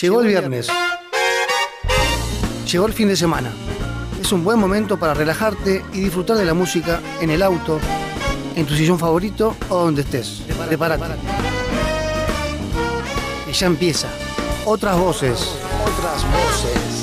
Llegó el viernes. Llegó el fin de semana. Es un buen momento para relajarte y disfrutar de la música en el auto, en tu sillón favorito o donde estés. Prepárate. Y ya empieza. Otras voces. Otras voces.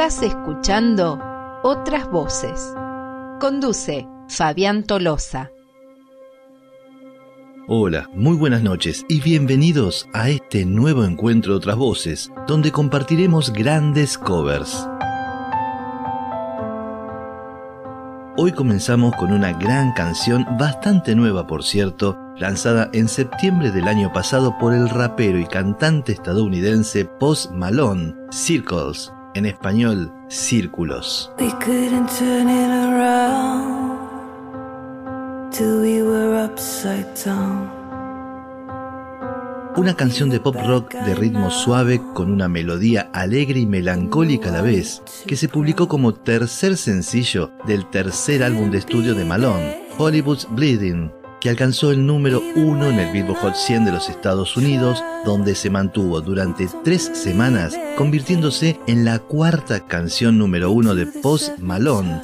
Estás escuchando Otras Voces. Conduce Fabián Tolosa. Hola, muy buenas noches y bienvenidos a este nuevo encuentro de otras voces, donde compartiremos grandes covers. Hoy comenzamos con una gran canción, bastante nueva por cierto, lanzada en septiembre del año pasado por el rapero y cantante estadounidense Post Malone, Circles, en español, Círculos. We couldn't turn it around till we were upside down. Una canción de pop rock de ritmo suave con una melodía alegre y melancólica a la vez, que se publicó como tercer sencillo del tercer álbum de estudio de Malone, Hollywood's Bleeding, que alcanzó el número uno en el Billboard Hot 100 de los Estados Unidos, donde se mantuvo durante tres semanas, convirtiéndose en la cuarta canción número uno de Post Malone.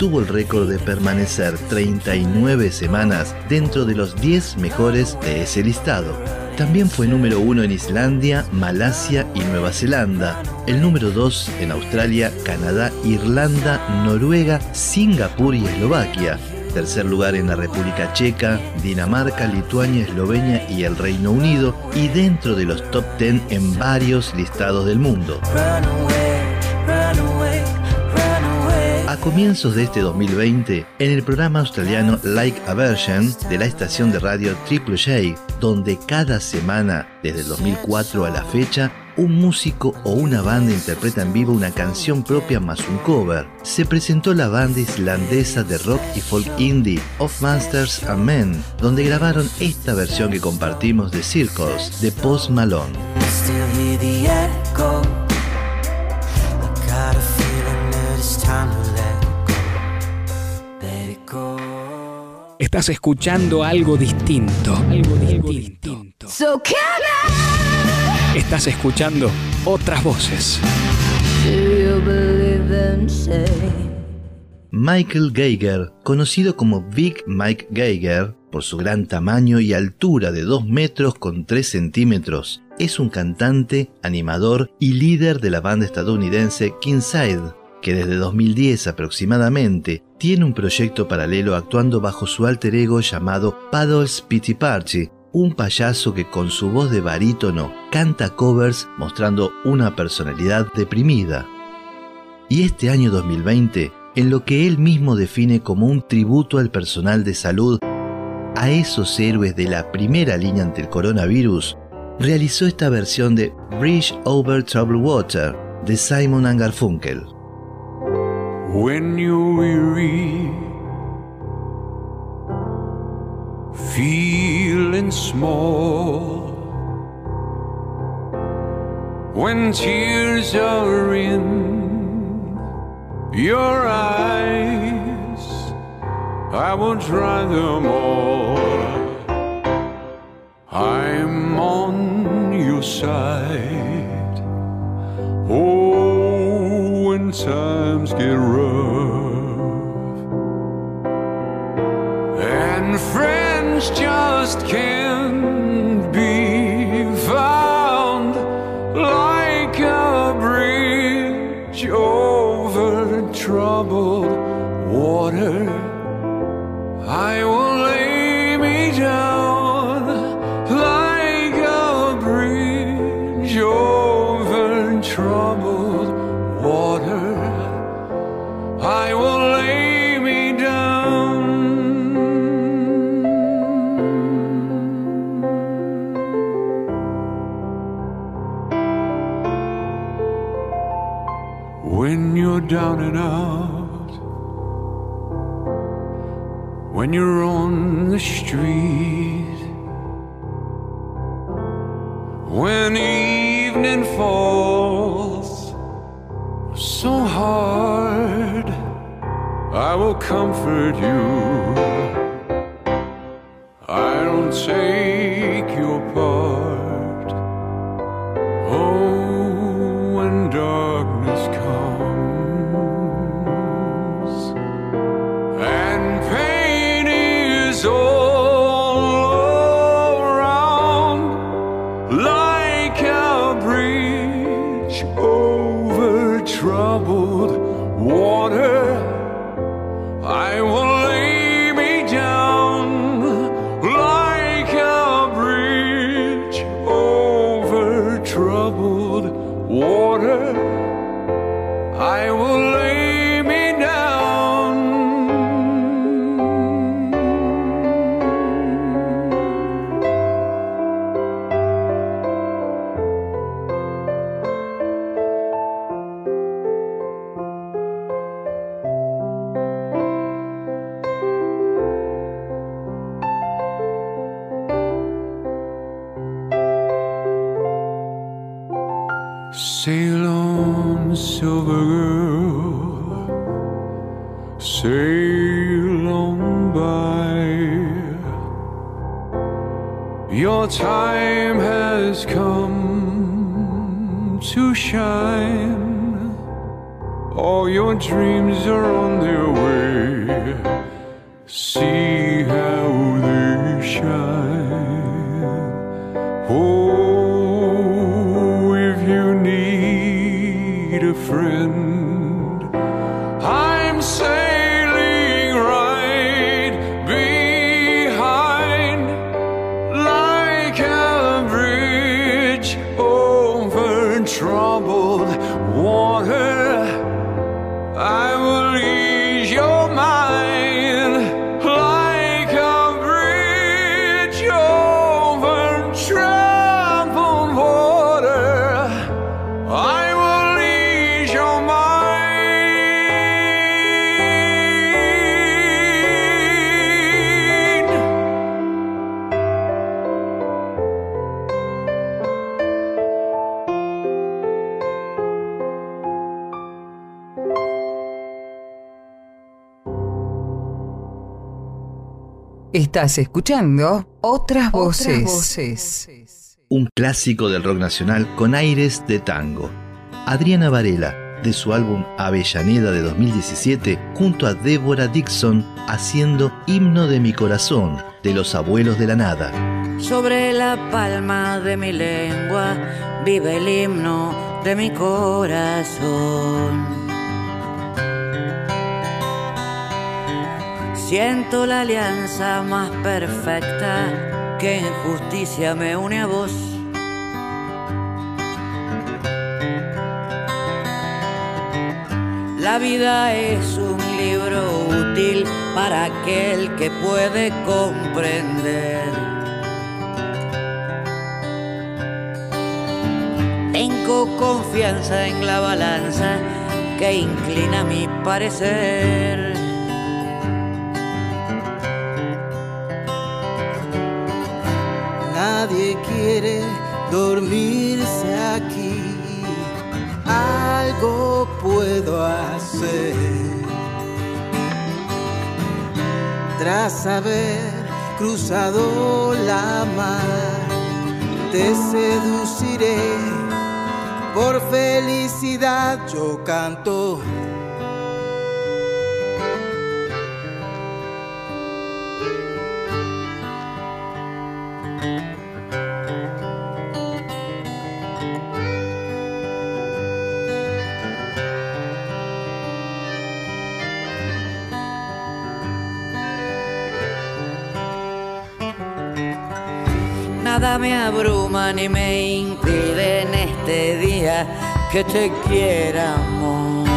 Obtuvo el récord de permanecer 39 semanas dentro de los 10 mejores de ese listado. También fue número uno en Islandia, Malasia y Nueva Zelanda, el número 2 en Australia, Canadá, Irlanda, Noruega, Singapur y Eslovaquia, tercer lugar en la República Checa, Dinamarca, Lituania, Eslovenia y el Reino Unido, y dentro de los top 10 en varios listados del mundo. Comienzos de este 2020, en el programa australiano Like a Version de la estación de radio Triple J, donde cada semana, desde el 2004 a la fecha, un músico o una banda interpreta en vivo una canción propia más un cover, se presentó la banda islandesa de rock y folk indie Of Masters and Men, donde grabaron esta versión que compartimos de Circles de Post Malone. Estás escuchando algo distinto. Algo distinto. So Estás escuchando otras voces. I? Do you believe and say? Michael Geiger, conocido como Big Mike Geiger por su gran tamaño y altura de 2 metros con 3 centímetros, es un cantante, animador y líder de la banda estadounidense Kingside, que desde 2010 aproximadamente tiene un proyecto paralelo actuando bajo su alter ego llamado Paddles Pity Party, un payaso que con su voz de barítono canta covers mostrando una personalidad deprimida. Y este año 2020, en lo que él mismo define como un tributo al personal de salud, a esos héroes de la primera línea ante el coronavirus, realizó esta versión de Bridge Over Troubled Water de Simon Garfunkel. When you're weary, feeling small, when tears are in your eyes, I will dry them all. I'm on your side. Oh, times get rough and friends just can't be found like a bridge over troubled water. I will down and out, when you're on the street, when evening falls so hard, I will comfort you. I'll take Oh, if you need a friend, Estás escuchando otras voces. un clásico del rock nacional con aires de tango. Adriana Varela, de su álbum Avellaneda de 2017, junto a Débora Dixon, haciendo Himno de mi corazón, de los abuelos de la nada. Sobre la palma de mi lengua vive el himno de mi corazón. Siento la alianza más perfecta que en justicia me une a vos. La vida es un libro útil para aquel que puede comprender. Tengo confianza en la balanza que inclina mi parecer. Nadie quiere dormirse aquí. Algo puedo hacer. Tras haber cruzado la mar, te seduciré. Por felicidad yo canto. Me abruma ni me impide en este día que te quiera, amor.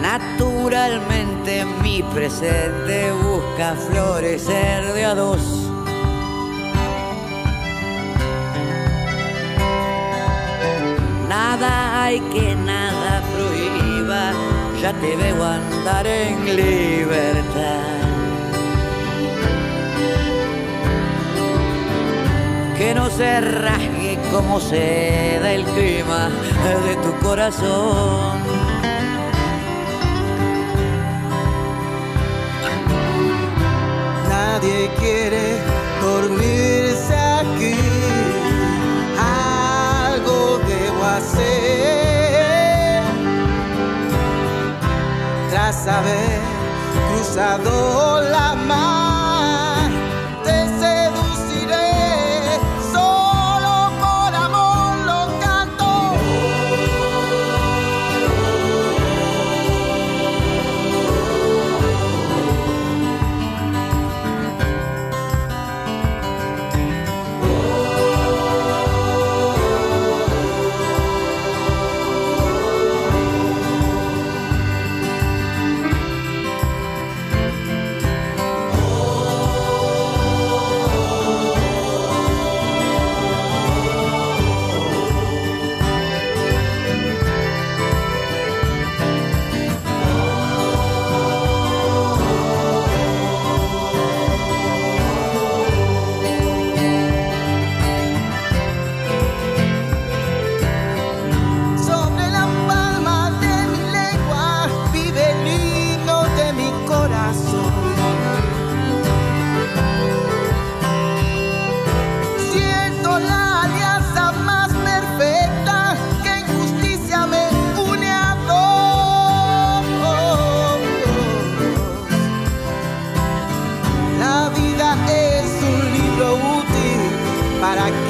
Naturalmente mi presente busca florecer de a dos. Nada hay que nada prohíba, ya te veo andar en libertad. Que no se rasgue como se da el clima de tu corazón. Nadie quiere dormirse aquí. Algo debo hacer. Tras haber cruzado la mar, para que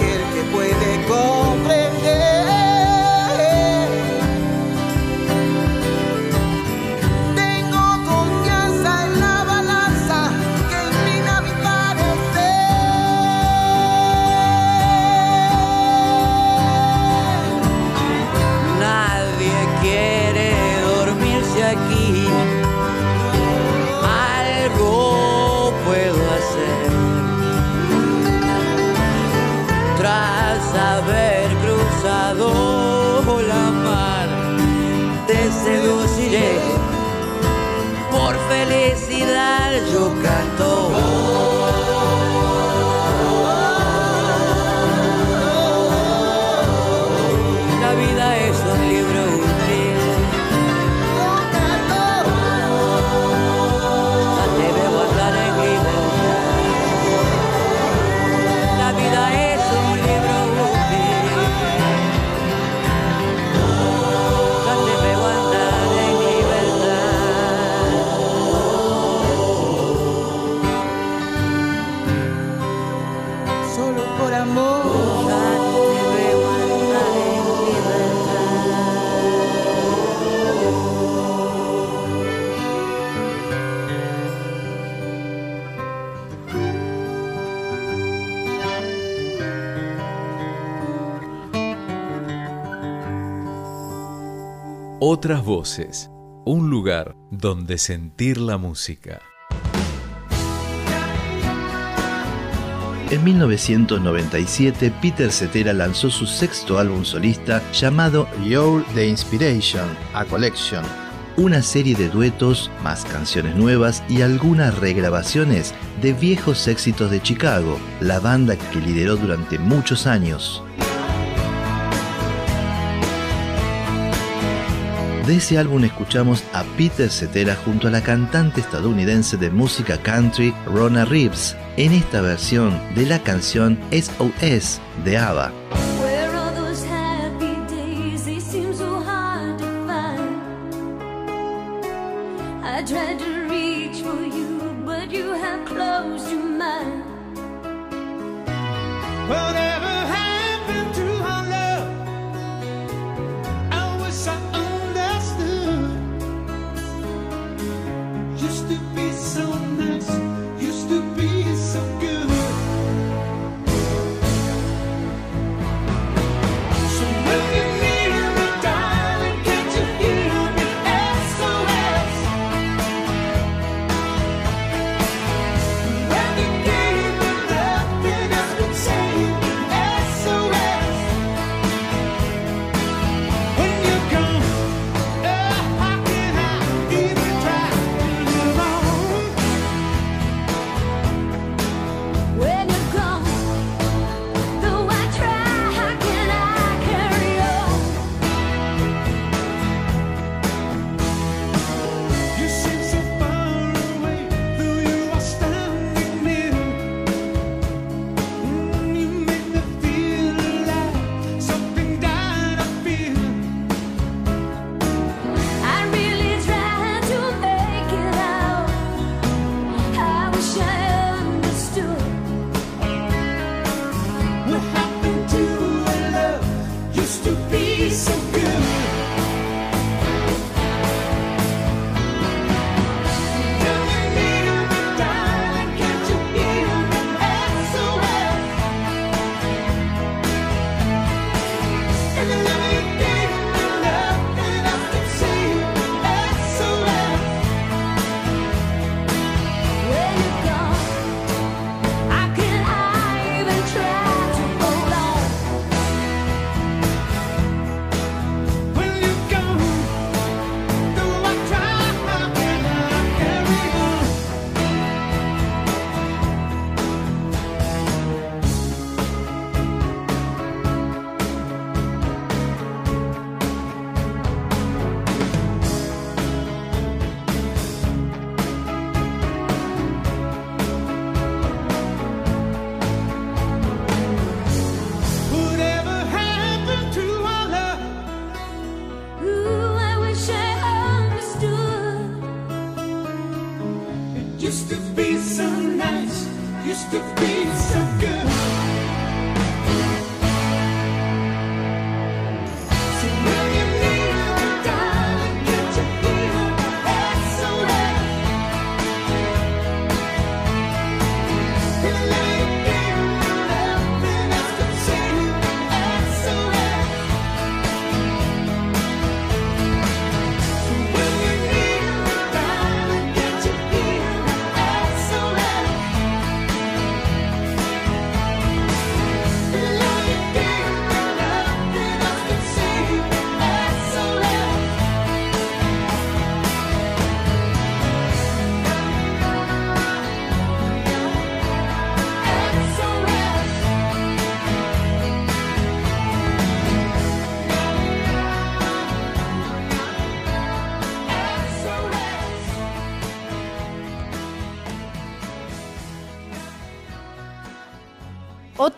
Otras voces, un lugar donde sentir la música. En 1997, Peter Cetera lanzó su sexto álbum solista llamado You're the Inspiration, a Collection, una serie de duetos, más canciones nuevas y algunas regrabaciones de viejos éxitos de Chicago, la banda que lideró durante muchos años. De ese álbum escuchamos a Peter Cetera junto a la cantante estadounidense de música country Rona Reeves en esta versión de la canción SOS de ABBA.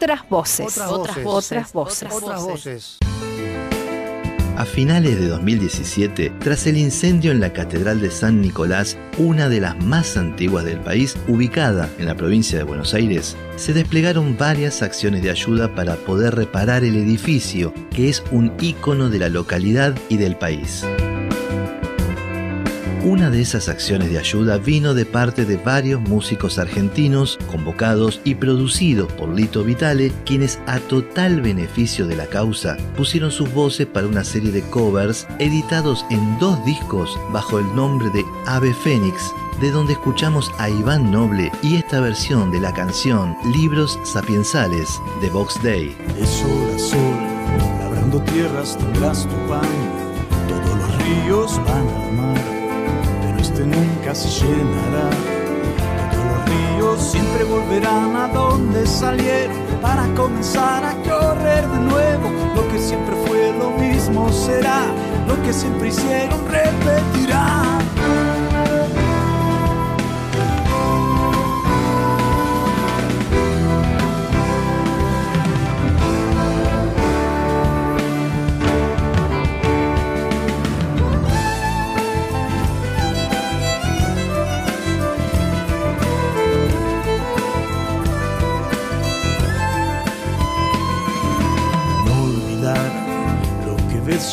Otras voces. Otras Otras voces. voces. Otras voces. A finales de 2017, tras el incendio en la Catedral de San Nicolás, una de las más antiguas del país, ubicada en la provincia de Buenos Aires, se desplegaron varias acciones de ayuda para poder reparar el edificio, que es un ícono de la localidad y del país. Una de esas acciones de ayuda vino de parte de varios músicos argentinos convocados y producidos por Lito Vitale, quienes a total beneficio de la causa pusieron sus voces para una serie de covers editados en dos discos bajo el nombre de Ave Fénix, de donde escuchamos a Iván Noble y esta versión de la canción Libros Sapiensales de Vox Day. De sol a sol, labrando tierras tu pan. Todos los ríos van al mar, nunca se llenará. Todos los ríos siempre volverán a donde salieron para comenzar a correr de nuevo. Lo que siempre fue lo mismo será, lo que siempre hicieron repetirá.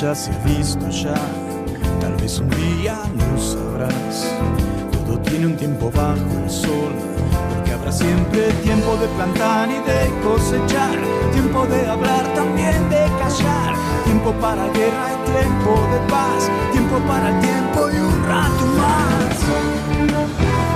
Ya se ha visto ya. Tal vez un día lo sabrás. Todo tiene un tiempo bajo el sol, porque habrá siempre tiempo de plantar y de cosechar, tiempo de hablar también de callar, tiempo para guerra y tiempo de paz, tiempo para el tiempo y un rato más.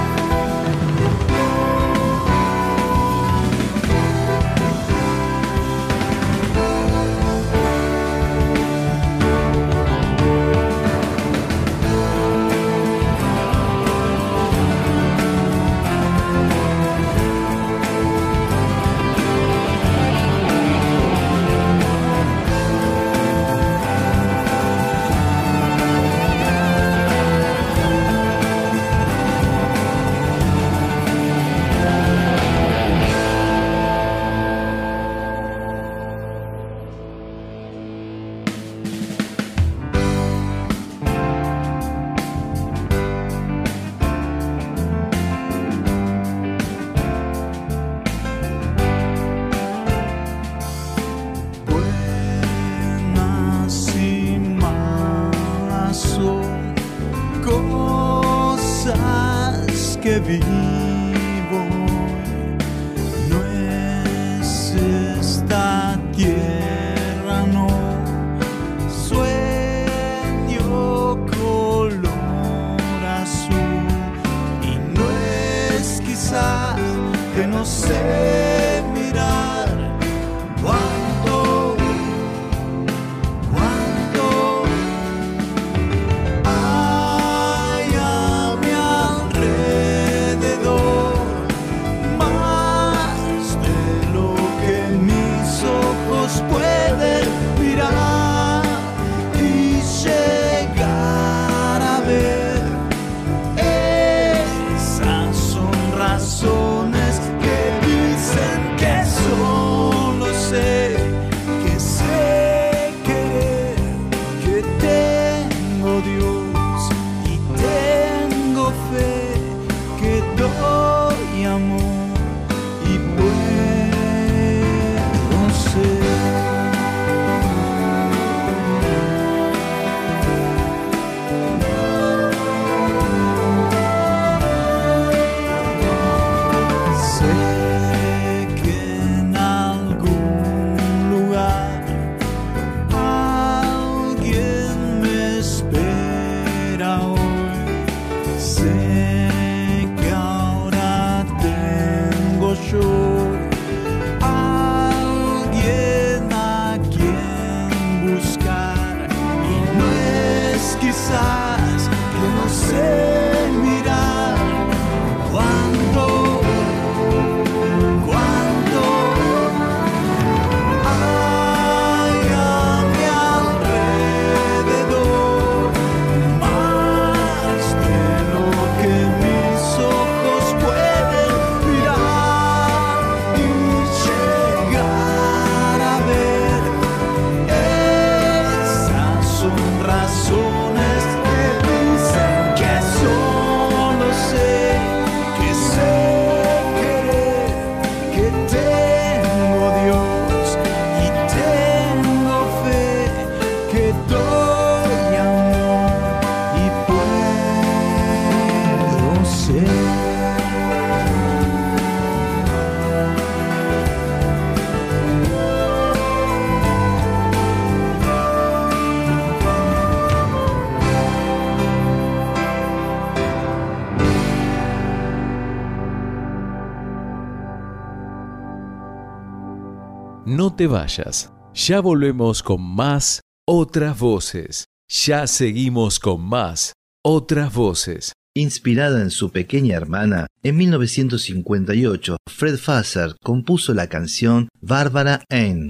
No te vayas. Ya volvemos con más otras voces. Ya seguimos con más otras voces. Inspirada en su pequeña hermana, en 1958 Fred Fasser compuso la canción Barbara Ann.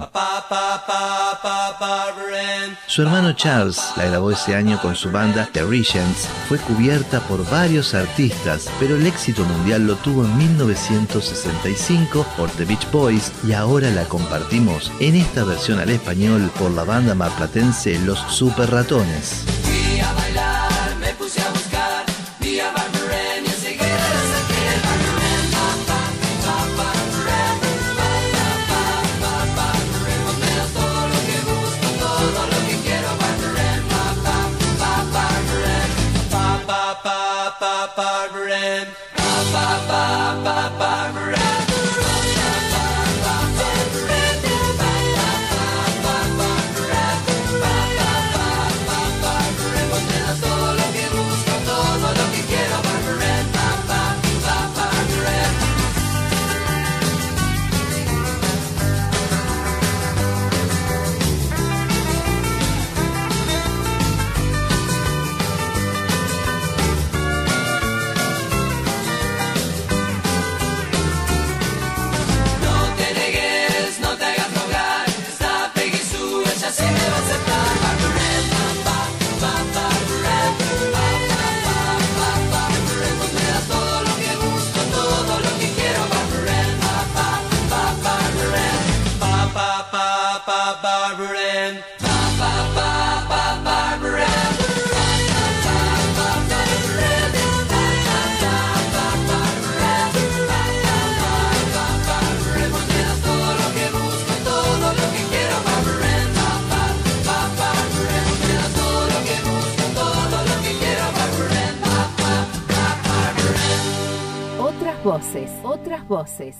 Su hermano Charles la grabó ese año con su banda The Regents. Fue cubierta por varios artistas, pero el éxito mundial lo tuvo en 1965 por The Beach Boys y ahora la compartimos en esta versión al español por la banda marplatense Los Super Ratones. Barbara Ann. Ba, ba, ba, ba, Barbara Ann. Otras voces.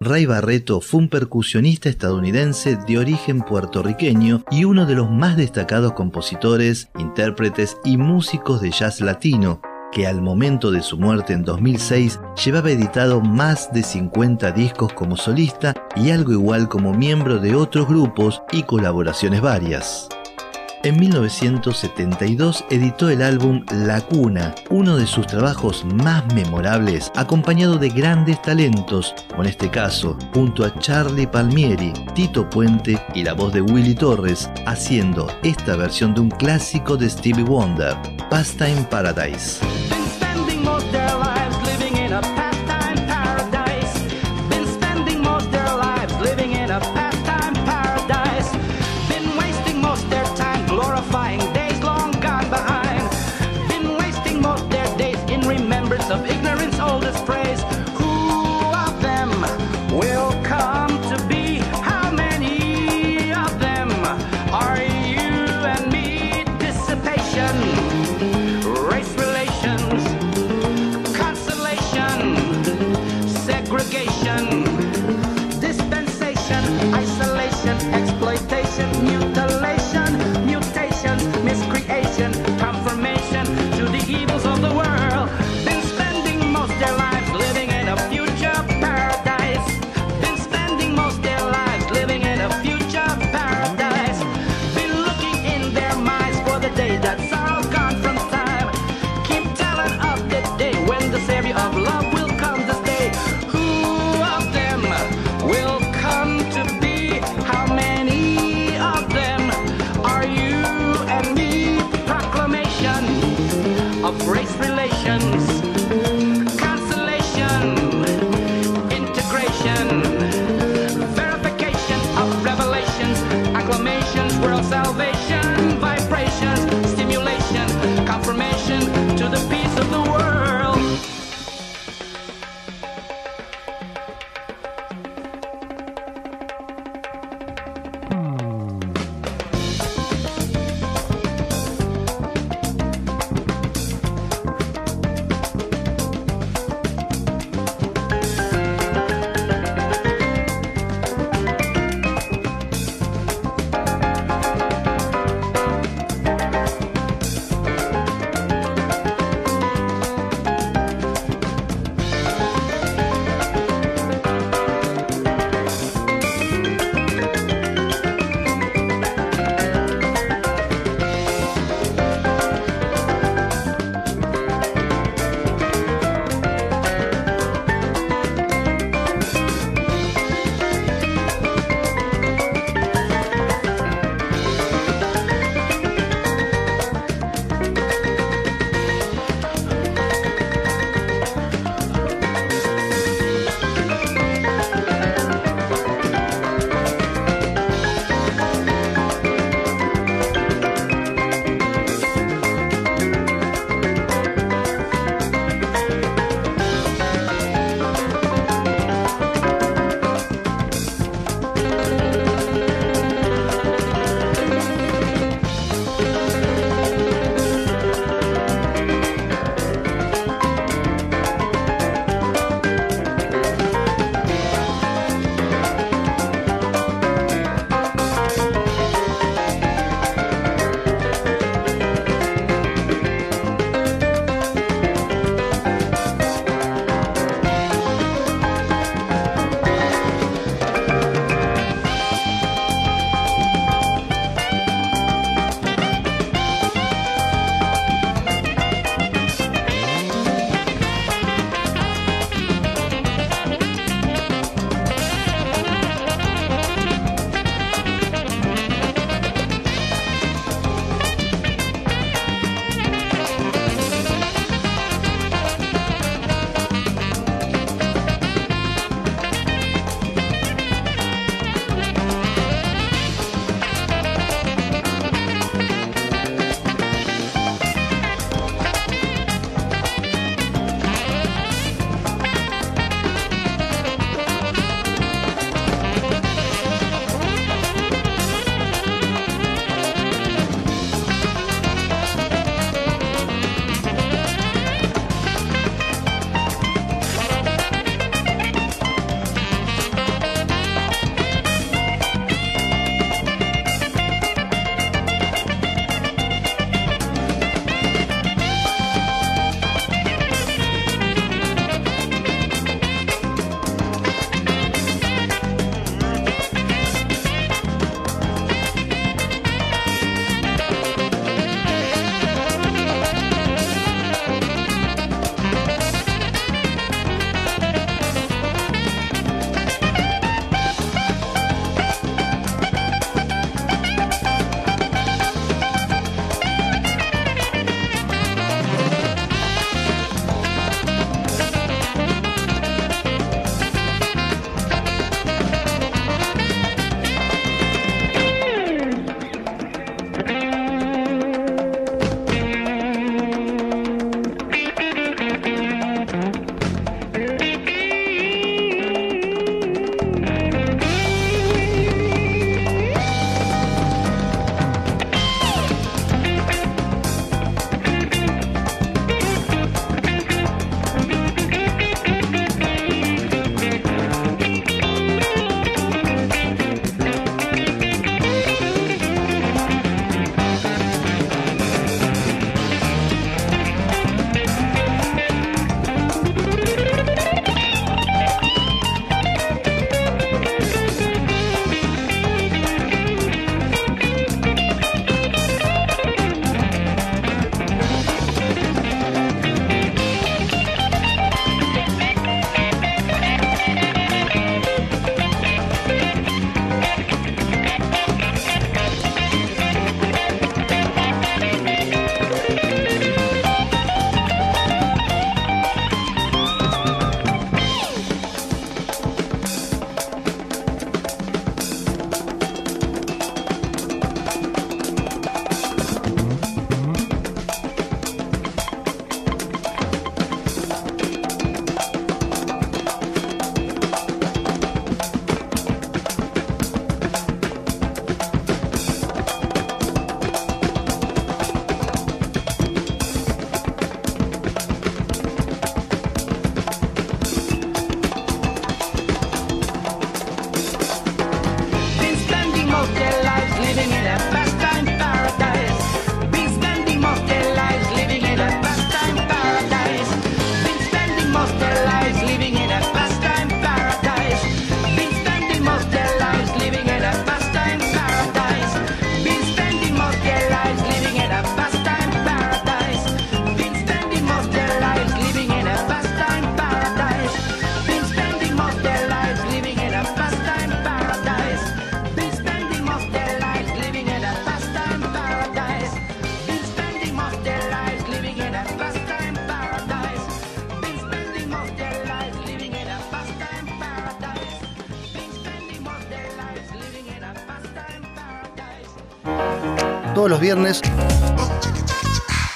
Ray Barreto fue un percusionista estadounidense de origen puertorriqueño y uno de los más destacados compositores, intérpretes y músicos de jazz latino, que al momento de su muerte en 2006 llevaba editado más de 50 discos como solista y algo igual como miembro de otros grupos y colaboraciones varias. En 1972 editó el álbum La Cuna, uno de sus trabajos más memorables, acompañado de grandes talentos, en este caso, junto a Charlie Palmieri, Tito Puente y la voz de Willy Torres, haciendo esta versión de un clásico de Stevie Wonder, Pastime Paradise.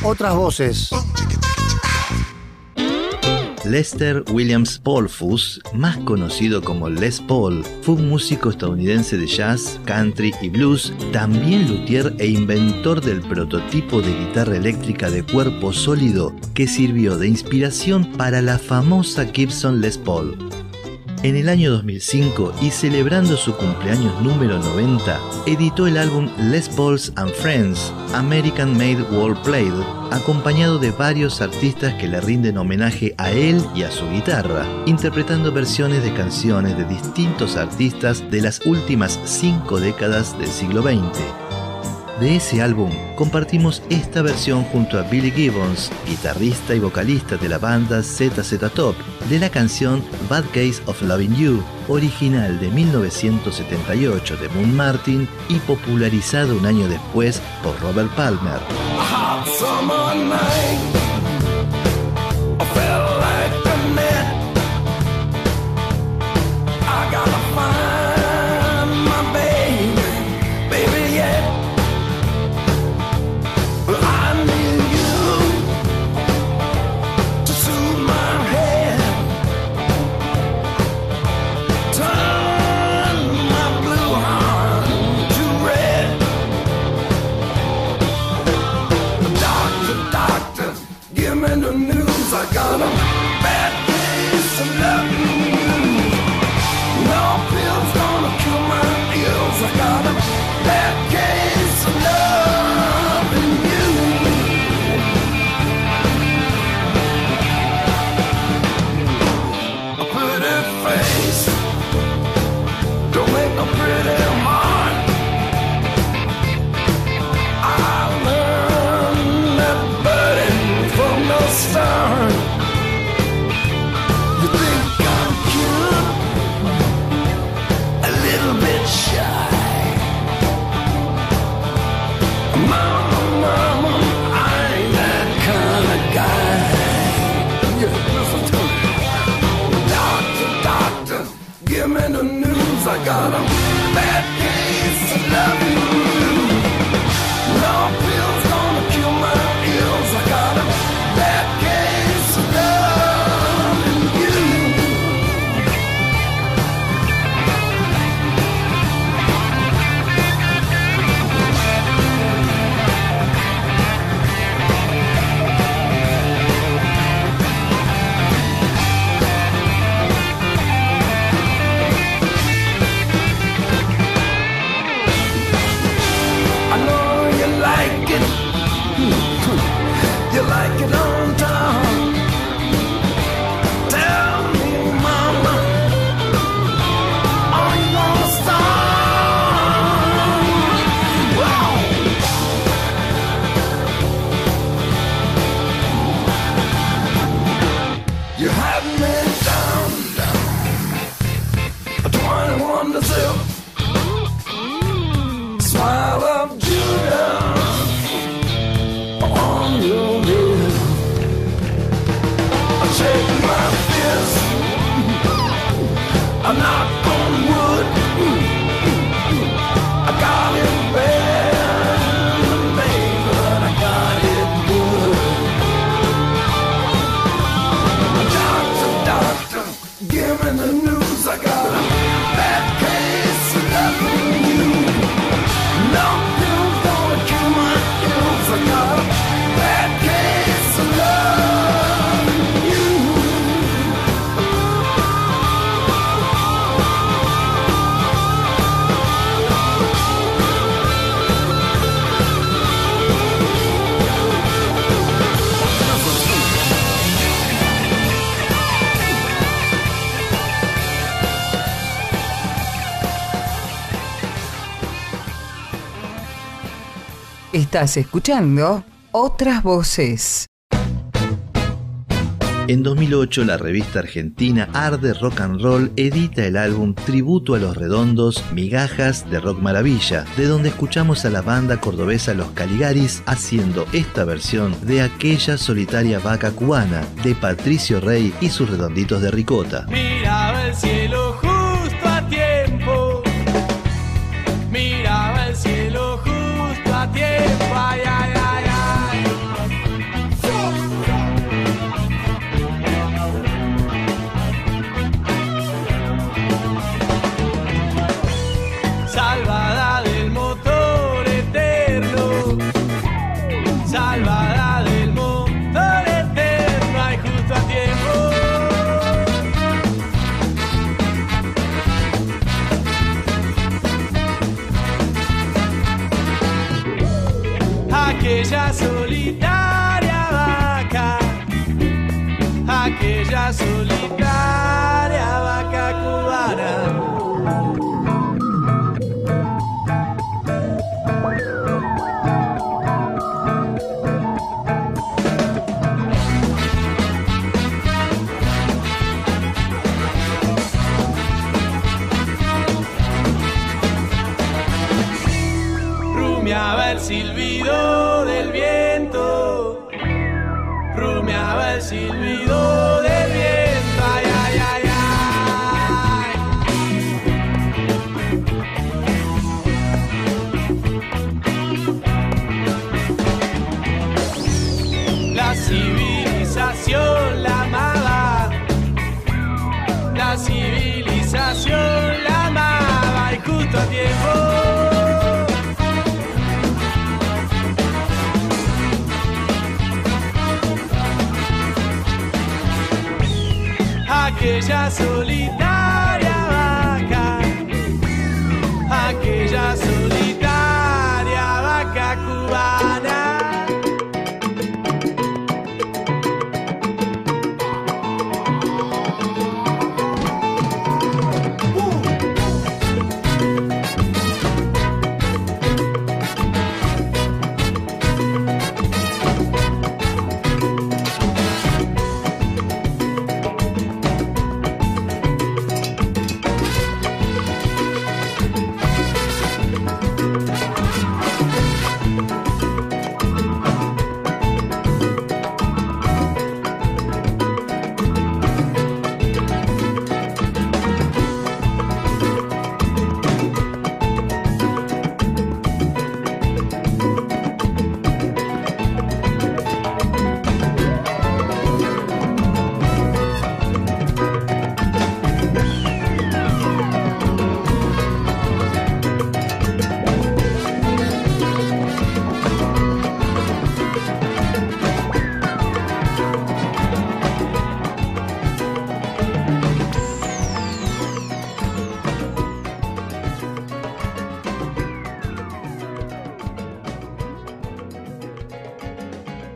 Otras voces. Lester Williams Paulfus, más conocido como Les Paul, fue un músico estadounidense de jazz, country y blues, también luthier e inventor del prototipo de guitarra eléctrica de cuerpo sólido que sirvió de inspiración para la famosa Gibson Les Paul. En el año 2005 y celebrando su cumpleaños número 90, editó el álbum Les Pauls and Friends, American Made World Played, acompañado de varios artistas que le rinden homenaje a él y a su guitarra, interpretando versiones de canciones de distintos artistas de las últimas cinco décadas del siglo XX. De ese álbum compartimos esta versión junto a Billy Gibbons, guitarrista y vocalista de la banda ZZ Top, de la canción Bad Case of Loving You, original de 1978 de Moon Martin y popularizado un año después por Robert Palmer. Estás escuchando otras voces. En 2008 la revista argentina Arde Rock and Roll edita el álbum Tributo a los Redondos, Migajas de Rock Maravilla, de donde escuchamos a la banda cordobesa Los Caligaris haciendo esta versión de aquella solitaria vaca cubana de Patricio Rey y sus redonditos de ricota. Miraba el cielo sin mi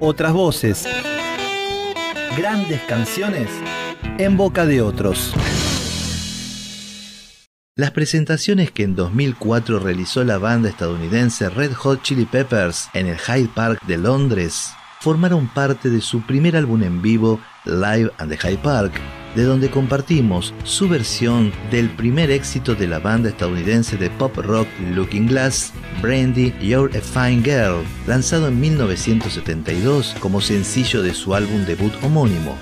otras voces. Grandes canciones en boca de otros. Las presentaciones que en 2004 realizó la banda estadounidense Red Hot Chili Peppers en el Hyde Park de Londres formaron parte de su primer álbum en vivo, Live at the Hyde Park, de donde compartimos su versión del primer éxito de la banda estadounidense de pop rock Looking Glass, Brandy You're a Fine Girl, lanzado en 1972 como sencillo de su álbum debut homónimo.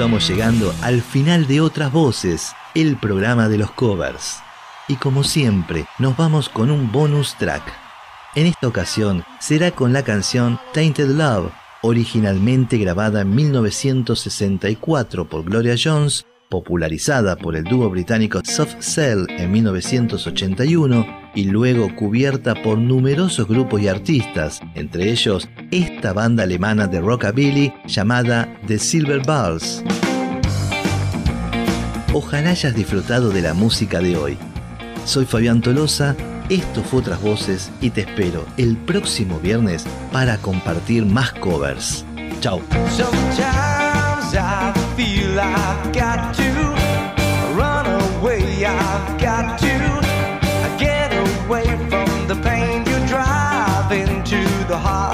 Vamos llegando al final de Otras Voces, el programa de los covers. Y como siempre, nos vamos con un bonus track. En esta ocasión será con la canción Tainted Love, originalmente grabada en 1964 por Gloria Jones, popularizada por el dúo británico Soft Cell en 1981 y luego cubierta por numerosos grupos y artistas, entre ellos esta banda alemana de rockabilly llamada The Silver Balls. Ojalá hayas disfrutado de la música de hoy. Soy Fabián Tolosa, esto fue Otras Voces y te espero el próximo viernes para compartir más covers. Chao. Heart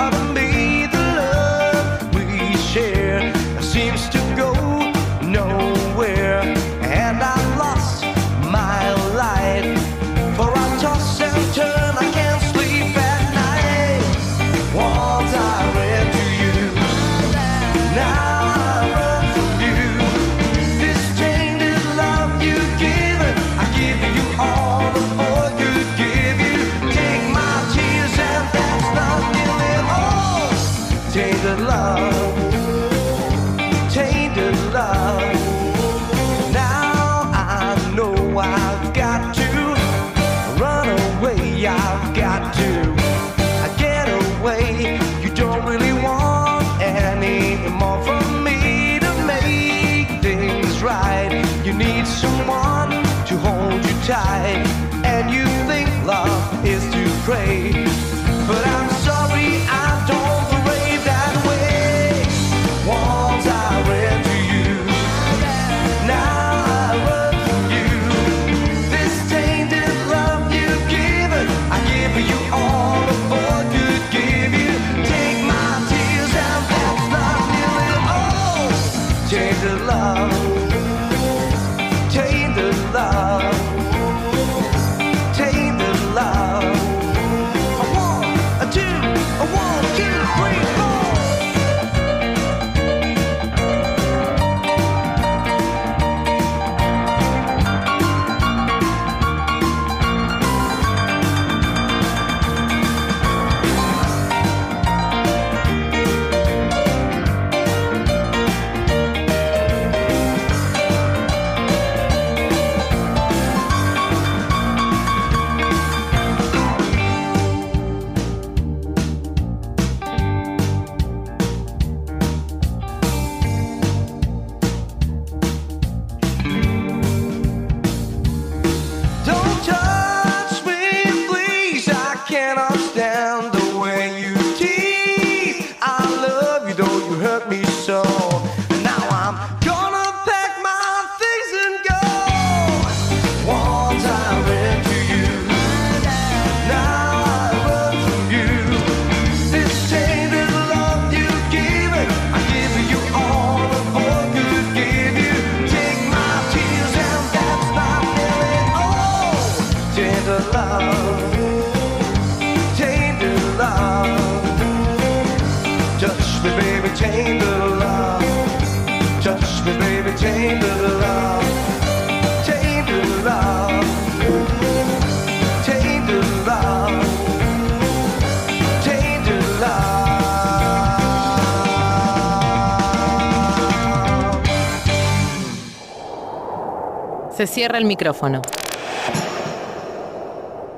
cierra el micrófono.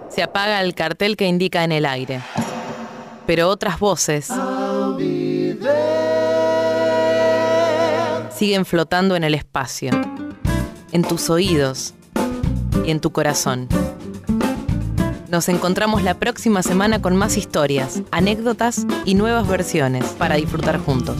Se apaga el cartel que indica en el aire. Pero otras voces siguen flotando en el espacio, en tus oídos y en tu corazón. Nos encontramos la próxima semana con más historias, anécdotas y nuevas versiones para disfrutar juntos.